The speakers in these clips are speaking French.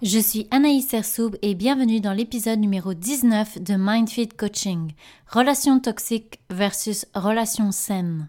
Je suis Anaïs Sersoub et bienvenue dans l'épisode numéro 19 de MindFit Coaching. Relations toxiques versus relations saines.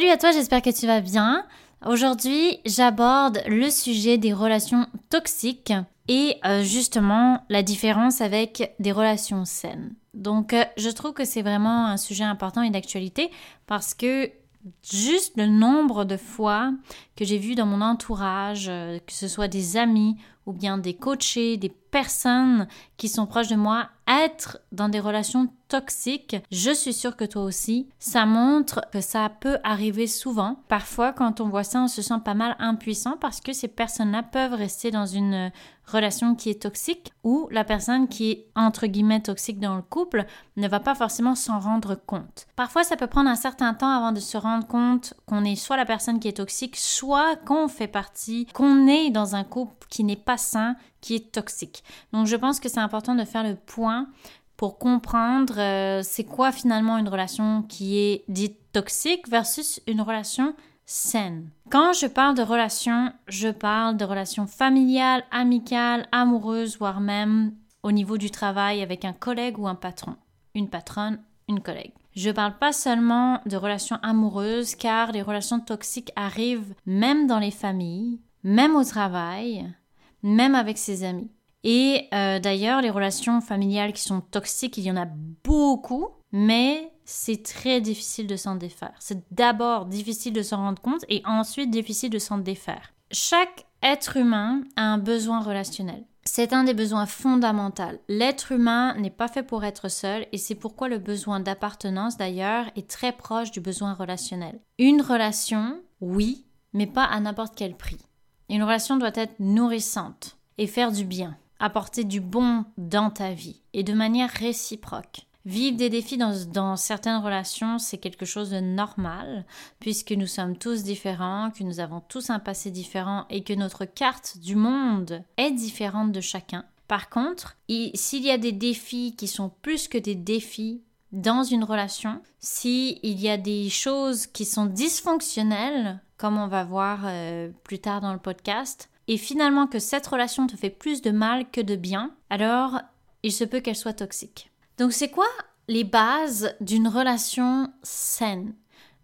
Salut à toi, j'espère que tu vas bien. Aujourd'hui, j'aborde le sujet des relations toxiques et euh, justement la différence avec des relations saines. Donc, euh, je trouve que c'est vraiment un sujet important et d'actualité parce que juste le nombre de fois que j'ai vu dans mon entourage, euh, que ce soit des amis ou bien des coachés, des personnes qui sont proches de moi être dans des relations toxiques, je suis sûre que toi aussi, ça montre que ça peut arriver souvent. Parfois, quand on voit ça, on se sent pas mal impuissant parce que ces personnes-là peuvent rester dans une relation qui est toxique ou la personne qui est entre guillemets toxique dans le couple ne va pas forcément s'en rendre compte. Parfois, ça peut prendre un certain temps avant de se rendre compte qu'on est soit la personne qui est toxique, soit qu'on fait partie, qu'on est dans un couple qui n'est pas sain, qui est toxique. Donc je pense que c'est important de faire le point pour comprendre euh, c'est quoi finalement une relation qui est dite toxique versus une relation saine. Quand je parle de relation, je parle de relations familiales, amicales, amoureuses, voire même au niveau du travail avec un collègue ou un patron, une patronne, une collègue. Je parle pas seulement de relations amoureuses car les relations toxiques arrivent même dans les familles, même au travail, même avec ses amis. Et euh, d'ailleurs, les relations familiales qui sont toxiques, il y en a beaucoup, mais c'est très difficile de s'en défaire. C'est d'abord difficile de s'en rendre compte et ensuite difficile de s'en défaire. Chaque être humain a un besoin relationnel. C'est un des besoins fondamentaux. L'être humain n'est pas fait pour être seul et c'est pourquoi le besoin d'appartenance d'ailleurs est très proche du besoin relationnel. Une relation, oui, mais pas à n'importe quel prix. Une relation doit être nourrissante et faire du bien, apporter du bon dans ta vie et de manière réciproque. Vivre des défis dans, certaines relations, c'est quelque chose de normal, puisque nous sommes tous différents, que nous avons tous un passé différent et que notre carte du monde est différente de chacun. Par contre, s'il y a des défis qui sont plus que des défis dans une relation, s'il y a des choses qui sont dysfonctionnelles, comme on va voir euh, plus tard dans le podcast, et finalement que cette relation te fait plus de mal que de bien, alors il se peut qu'elle soit toxique. Donc c'est quoi les bases d'une relation saine?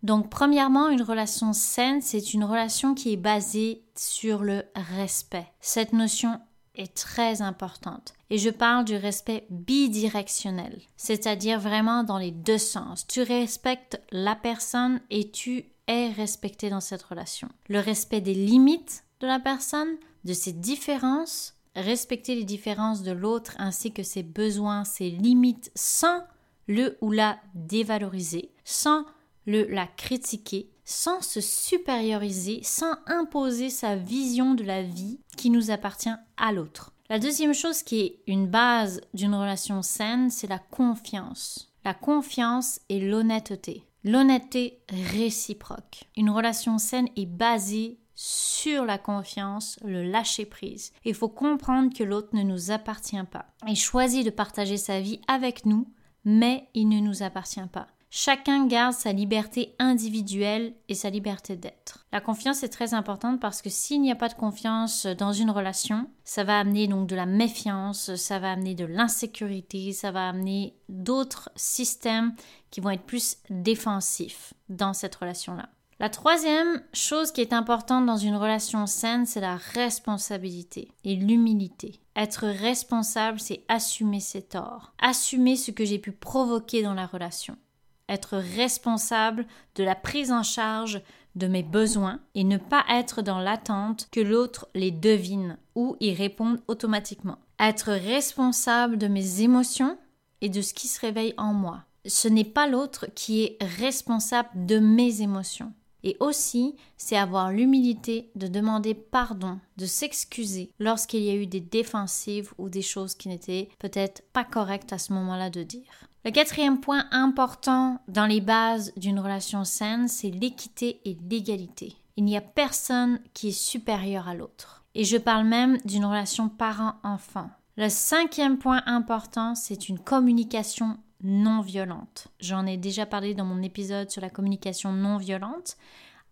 Donc, premièrement, une relation saine, c'est une relation qui est basée sur le respect. Cette notion est très importante. Et je parle du respect bidirectionnel, c'est-à-dire vraiment dans les deux sens. Tu respectes la personne et tu est respecté dans cette relation. Le respect des limites de la personne, de ses différences, respecter les différences de l'autre ainsi que ses besoins, ses limites sans le ou la dévaloriser, sans le la critiquer, sans se supérioriser, sans imposer sa vision de la vie qui nous appartient à l'autre. La deuxième chose qui est une base d'une relation saine, c'est la confiance. La confiance et l'honnêteté. L'honnêteté réciproque. Une relation saine est basée sur la confiance, le lâcher-prise. Il faut comprendre que l'autre ne nous appartient pas. Il choisit de partager sa vie avec nous, mais il ne nous appartient pas. Chacun garde sa liberté individuelle et sa liberté d'être. La confiance est très importante parce que s'il n'y a pas de confiance dans une relation, ça va amener donc de la méfiance, ça va amener de l'insécurité, ça va amener d'autres systèmes qui vont être plus défensifs dans cette relation-là. La troisième chose qui est importante dans une relation saine, c'est la responsabilité et l'humilité. Être responsable, c'est assumer ses torts, assumer ce que j'ai pu provoquer dans la relation être responsable de la prise en charge de mes besoins et ne pas être dans l'attente que l'autre les devine ou y réponde automatiquement. Être responsable de mes émotions et de ce qui se réveille en moi. Ce n'est pas l'autre qui est responsable de mes émotions. Et aussi, c'est avoir l'humilité de demander pardon, de s'excuser lorsqu'il y a eu des défensives ou des choses qui n'étaient peut-être pas correctes à ce moment-là de dire. Le quatrième point important dans les bases d'une relation saine, c'est l'équité et l'égalité. Il n'y a personne qui est supérieur à l'autre. Et je parle même d'une relation parent-enfant. Le cinquième point important, c'est une communication non violente. J'en ai déjà parlé dans mon épisode sur la communication non violente.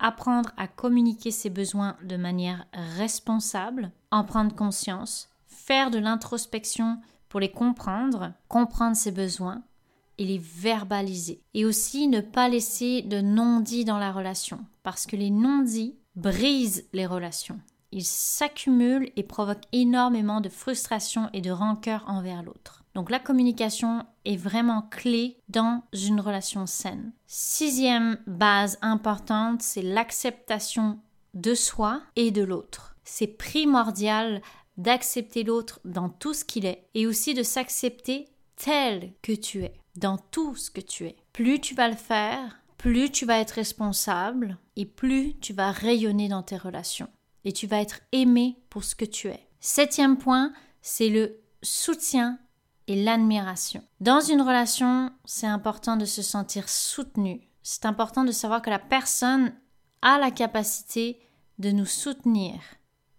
Apprendre à communiquer ses besoins de manière responsable, en prendre conscience, faire de l'introspection pour les comprendre, comprendre ses besoins et les verbaliser. Et aussi ne pas laisser de non-dits dans la relation, parce que les non-dits brisent les relations. Ils s'accumulent et provoquent énormément de frustration et de rancœur envers l'autre. Donc la communication est vraiment clé dans une relation saine. Sixième base importante, c'est l'acceptation de soi et de l'autre. C'est primordial d'accepter l'autre dans tout ce qu'il est et aussi de s'accepter tel que tu es, dans tout ce que tu es. Plus tu vas le faire, plus tu vas être responsable et plus tu vas rayonner dans tes relations et tu vas être aimé pour ce que tu es. Septième point, c'est le soutien et l'admiration. Dans une relation, c'est important de se sentir soutenu. C'est important de savoir que la personne a la capacité de nous soutenir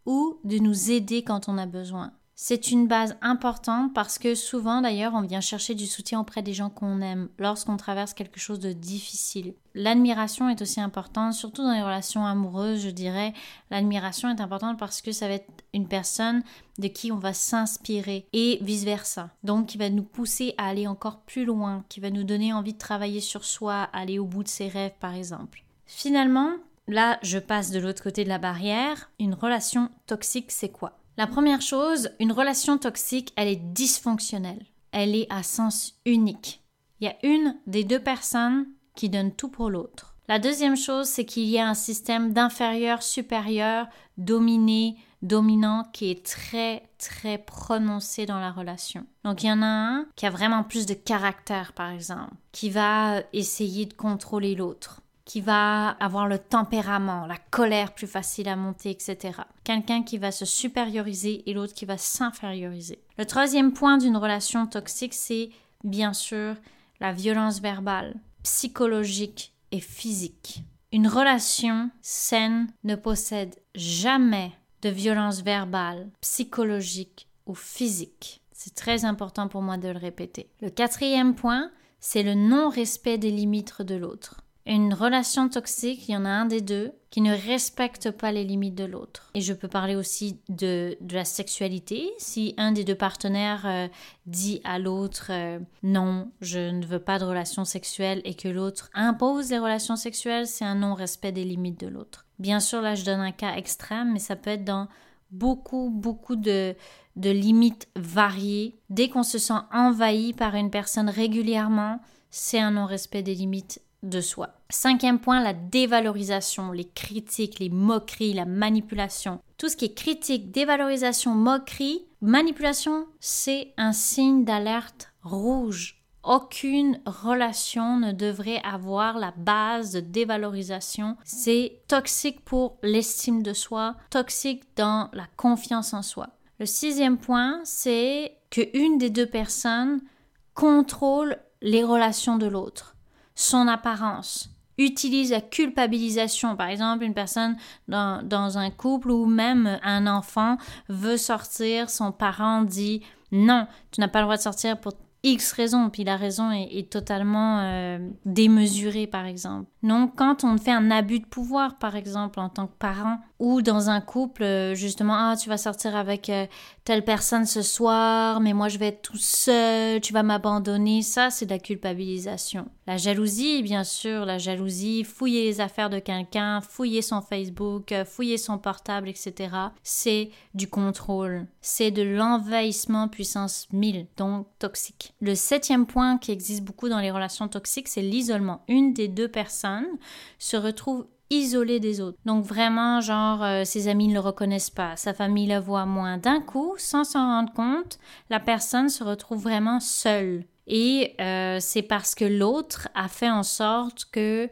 ou de nous aider quand on a besoin. C'est une base importante parce que souvent d'ailleurs on vient chercher du soutien auprès des gens qu'on aime lorsqu'on traverse quelque chose de difficile. L'admiration est aussi importante, surtout dans les relations amoureuses, je dirais. L'admiration est importante parce que ça va être une personne de qui on va s'inspirer et vice-versa. Donc qui va nous pousser à aller encore plus loin, qui va nous donner envie de travailler sur soi, aller au bout de ses rêves par exemple. Finalement, là je passe de l'autre côté de la barrière. Une relation toxique c'est quoi? La première chose, une relation toxique, elle est dysfonctionnelle. Elle est à sens unique. Il y a une des deux personnes qui donne tout pour l'autre. La deuxième chose, c'est qu'il y a un système d'inférieur-supérieur, dominé, dominant qui est très très prononcé dans la relation. Donc il y en a un qui a vraiment plus de caractère par exemple, qui va essayer de contrôler l'autre qui va avoir le tempérament, la colère plus facile à monter, etc. Quelqu'un qui va se supérioriser et l'autre qui va s'inférioriser. Le troisième point d'une relation toxique, c'est bien sûr la violence verbale, psychologique et physique. Une relation saine ne possède jamais de violence verbale, psychologique ou physique. C'est très important pour moi de le répéter. Le quatrième point, c'est le non-respect des limites de l'autre. Une relation toxique, il y en a un des deux qui ne respecte pas les limites de l'autre. Et je peux parler aussi de, la sexualité. Si un des deux partenaires euh, dit à l'autre euh, non, je ne veux pas de relation sexuelle et que l'autre impose des relations sexuelles, c'est un non-respect des limites de l'autre. Bien sûr, là, je donne un cas extrême, mais ça peut être dans beaucoup, beaucoup de limites variées. Dès qu'on se sent envahi par une personne régulièrement, c'est un non-respect des limites de soi. Cinquième point, la dévalorisation, les critiques, les moqueries, la manipulation. Tout ce qui est critique, dévalorisation, moquerie, manipulation, c'est un signe d'alerte rouge. Aucune relation ne devrait avoir la base de dévalorisation. C'est toxique pour l'estime de soi, toxique dans la confiance en soi. Le sixième point, c'est que une des deux personnes contrôle les relations de l'autre son apparence, utilise la culpabilisation. Par exemple, une personne dans, dans, un couple ou même un enfant veut sortir, son parent dit non, tu n'as pas le droit de sortir pour X raisons, puis la raison est, totalement euh, démesurée, par exemple. Donc, quand on fait un abus de pouvoir, par exemple, en tant que parent, ou dans un couple, euh, justement, ah, tu vas sortir avec euh, telle personne ce soir, mais moi je vais être tout seul, tu vas m'abandonner, ça c'est de la culpabilisation. La jalousie, bien sûr, la jalousie, fouiller les affaires de quelqu'un, fouiller son Facebook, euh, fouiller son portable, etc. C'est du contrôle, c'est de l'envahissement puissance 1000, donc toxique. Le septième point qui existe beaucoup dans les relations toxiques, c'est l'isolement. Une des deux personnes se retrouve isolé des autres. Donc vraiment, genre, euh, ses amis ne le reconnaissent pas, sa famille le voit moins. D'un coup, sans s'en rendre compte, la personne se retrouve vraiment seule. Et euh, c'est parce que l'autre a fait en sorte que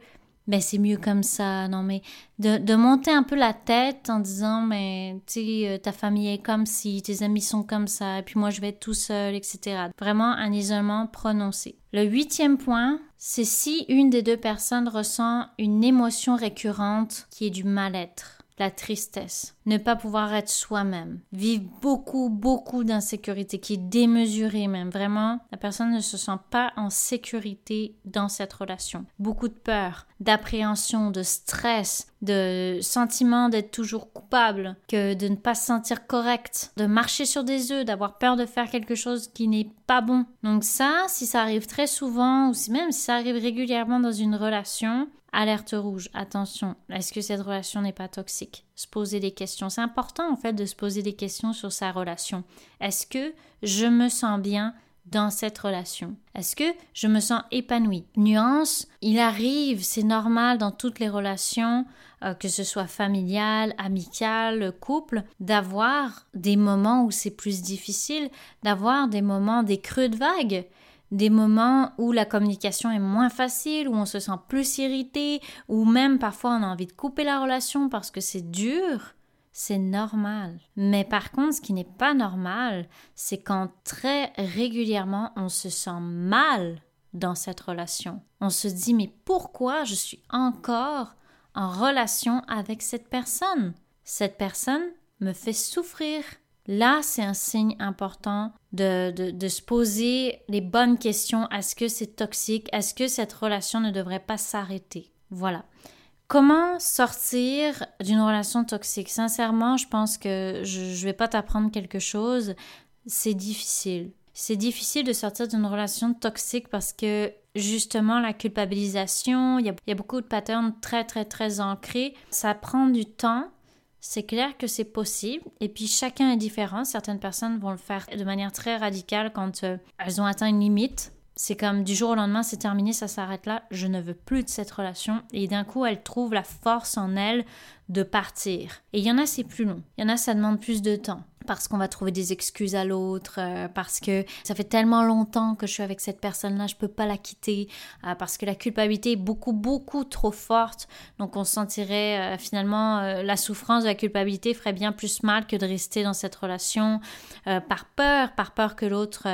ben c'est mieux comme ça. Non, mais de, de, monter un peu la tête en disant, mais tu sais, euh, ta famille est comme si, tes amis sont comme ça, et puis moi je vais être tout seul, etc. Vraiment un isolement prononcé. Le huitième point, c'est si une des deux personnes ressent une émotion récurrente qui est du mal-être la tristesse, ne pas pouvoir être soi-même, vivre beaucoup, beaucoup d'insécurité qui est démesurée même. Vraiment, la personne ne se sent pas en sécurité dans cette relation. Beaucoup de peur, d'appréhension, de stress, de sentiment d'être toujours coupable, que de ne pas se sentir correct, de marcher sur des œufs, d'avoir peur de faire quelque chose qui n'est pas bon. Donc ça, si ça arrive très souvent, ou même si ça arrive régulièrement dans une relation, Alerte rouge, attention, est-ce que cette relation n'est pas toxique? Se poser des questions. C'est important en fait de se poser des questions sur sa relation. Est-ce que je me sens bien dans cette relation? Est-ce que je me sens épanouie? Nuance, il arrive, c'est normal dans toutes les relations, euh, que ce soit familiale, amicale, couple, d'avoir des moments où c'est plus difficile, d'avoir des moments, des creux de vague des moments où la communication est moins facile, où on se sent plus irrité, ou même parfois on a envie de couper la relation parce que c'est dur, c'est normal. Mais par contre, ce qui n'est pas normal, c'est quand très régulièrement on se sent mal dans cette relation. On se dit mais pourquoi je suis encore en relation avec cette personne? Cette personne me fait souffrir. Là, c'est un signe important de, de, se poser les bonnes questions. Est-ce que c'est toxique? Est-ce que cette relation ne devrait pas s'arrêter? Voilà. Comment sortir d'une relation toxique? Sincèrement, je pense que je ne vais pas t'apprendre quelque chose. C'est difficile. C'est difficile de sortir d'une relation toxique parce que justement la culpabilisation, il y, a, il y a beaucoup de patterns très très très ancrés. Ça prend du temps c'est clair que c'est possible. Et puis chacun est différent. Certaines personnes vont le faire de manière très radicale quand euh, elles ont atteint une limite. C'est comme du jour au lendemain, c'est terminé, ça s'arrête là, je ne veux plus de cette relation. Et d'un coup, elles trouvent la force en elles de partir. Et il y en a, c'est plus long. Il y en a, ça demande plus de temps parce qu'on va trouver des excuses à l'autre, euh, parce que ça fait tellement longtemps que je suis avec cette personne-là, je peux pas la quitter, euh, parce que la culpabilité est beaucoup, beaucoup trop forte. Donc on sentirait euh, finalement la souffrance de la culpabilité ferait bien plus mal que de rester dans cette relation par peur, par peur que l'autre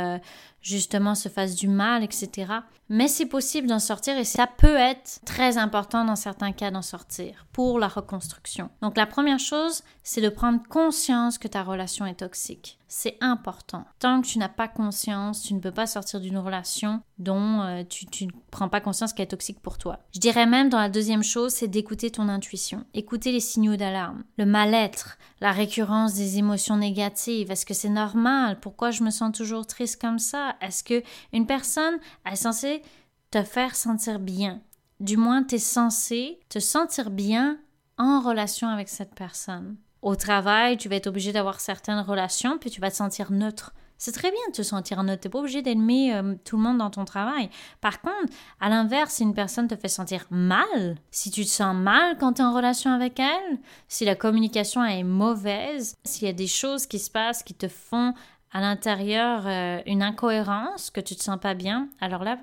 justement se fasse du mal, etc. Mais c'est possible d'en sortir et ça peut être très important dans certains cas d'en sortir pour la reconstruction. Donc la première chose, c'est de prendre conscience que ta relation est toxique. C'est important. Tant que tu n'as pas conscience, tu ne peux pas sortir d'une relation dont euh, tu, ne prends pas conscience qu'elle est toxique pour toi. Je dirais même dans la deuxième chose, c'est d'écouter ton intuition. Écouter les signaux d'alarme, le mal-être, la récurrence des émotions négatives. Est-ce que c'est normal? Pourquoi je me sens toujours triste comme ça? Est-ce que une personne est censée te faire sentir bien? Du moins, tu es censé te sentir bien en relation avec cette personne. Au travail, tu vas être obligé d'avoir certaines relations, puis tu vas te sentir neutre. C'est très bien de te sentir neutre. T'es pas obligé d'aimer euh, tout le monde dans ton travail. Par contre, à l'inverse, si une personne te fait sentir mal, si tu te sens mal quand tu es en relation avec elle, si la communication est mauvaise, s'il y a des choses qui se passent qui te font à l'intérieur euh, une incohérence, que tu te sens pas bien, alors là,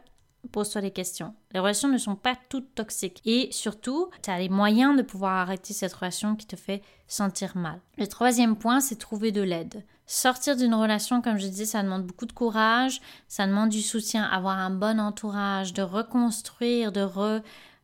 pose-toi des questions. Les relations ne sont pas toutes toxiques. Et surtout, tu as les moyens de pouvoir arrêter cette relation qui te fait sentir mal. Le troisième point, c'est trouver de l'aide. Sortir d'une relation, comme je disais, ça demande beaucoup de courage, ça demande du soutien, avoir un bon entourage, de reconstruire, de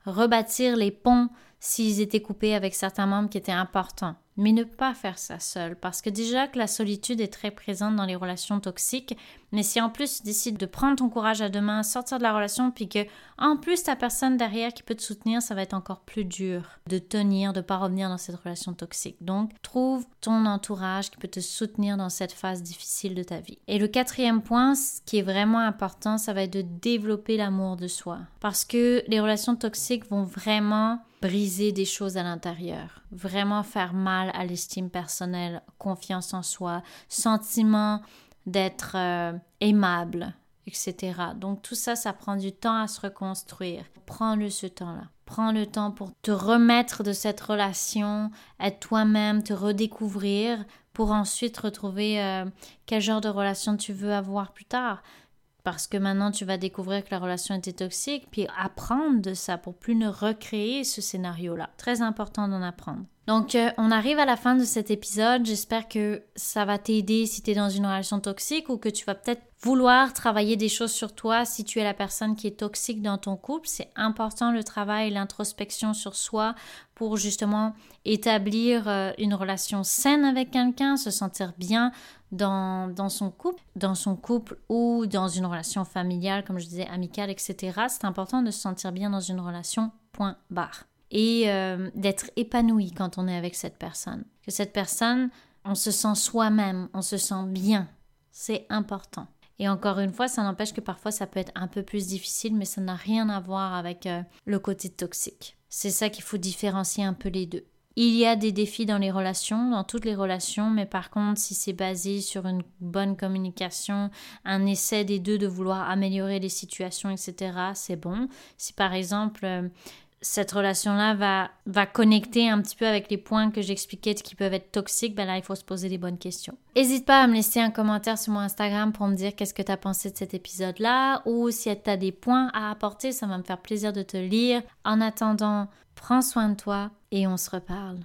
rebâtir les ponts s'ils étaient coupés avec certains membres qui étaient importants mais ne pas faire ça seul, parce que déjà que la solitude est très présente dans les relations toxiques, mais si en plus tu décides de prendre ton courage à deux mains, sortir de la relation, puis que en plus ta personne derrière qui peut te soutenir, ça va être encore plus dur de tenir, de pas revenir dans cette relation toxique. Donc trouve ton entourage qui peut te soutenir dans cette phase difficile de ta vie. Et le quatrième point, ce qui est vraiment important, ça va être de développer l'amour de soi, parce que les relations toxiques vont vraiment briser des choses à l'intérieur, vraiment faire mal à l'estime personnelle, confiance en soi, sentiment d'être euh, aimable, etc. Donc tout ça, ça prend du temps à se reconstruire. Prends-le ce temps-là. Prends le temps pour te remettre de cette relation, être toi-même, te redécouvrir, pour ensuite retrouver euh, quel genre de relation tu veux avoir plus tard parce que maintenant tu vas découvrir que la relation était toxique, puis apprendre de ça pour plus ne recréer ce scénario-là. Très important d'en apprendre. Donc, euh, on arrive à la fin de cet épisode. J'espère que ça va t'aider si tu es dans une relation toxique ou que tu vas peut-être vouloir travailler des choses sur toi si tu es la personne qui est toxique dans ton couple. C'est important le travail, l'introspection sur soi pour justement établir euh, une relation saine avec quelqu'un, se sentir bien dans, dans, son couple, dans son couple ou dans une relation familiale, comme je disais, amicale, etc. C'est important de se sentir bien dans une relation, point barre et euh, d'être épanoui quand on est avec cette personne. Que cette personne, on se sent soi-même, on se sent bien. C'est important. Et encore une fois, ça n'empêche que parfois ça peut être un peu plus difficile, mais ça n'a rien à voir avec euh, le côté toxique. C'est ça qu'il faut différencier un peu les deux. Il y a des défis dans les relations, dans toutes les relations, mais par contre, si c'est basé sur une bonne communication, un essai des deux de vouloir améliorer les situations, etc., c'est bon. Si par exemple, euh, cette relation-là va, va connecter un petit peu avec les points que j'expliquais qui peuvent être toxiques, ben là, il faut se poser des bonnes questions. N'hésite pas à me laisser un commentaire sur mon Instagram pour me dire qu'est-ce que tu as pensé de cet épisode-là ou si tu as des points à apporter, ça va me faire plaisir de te lire. En attendant, prends soin de toi et on se reparle.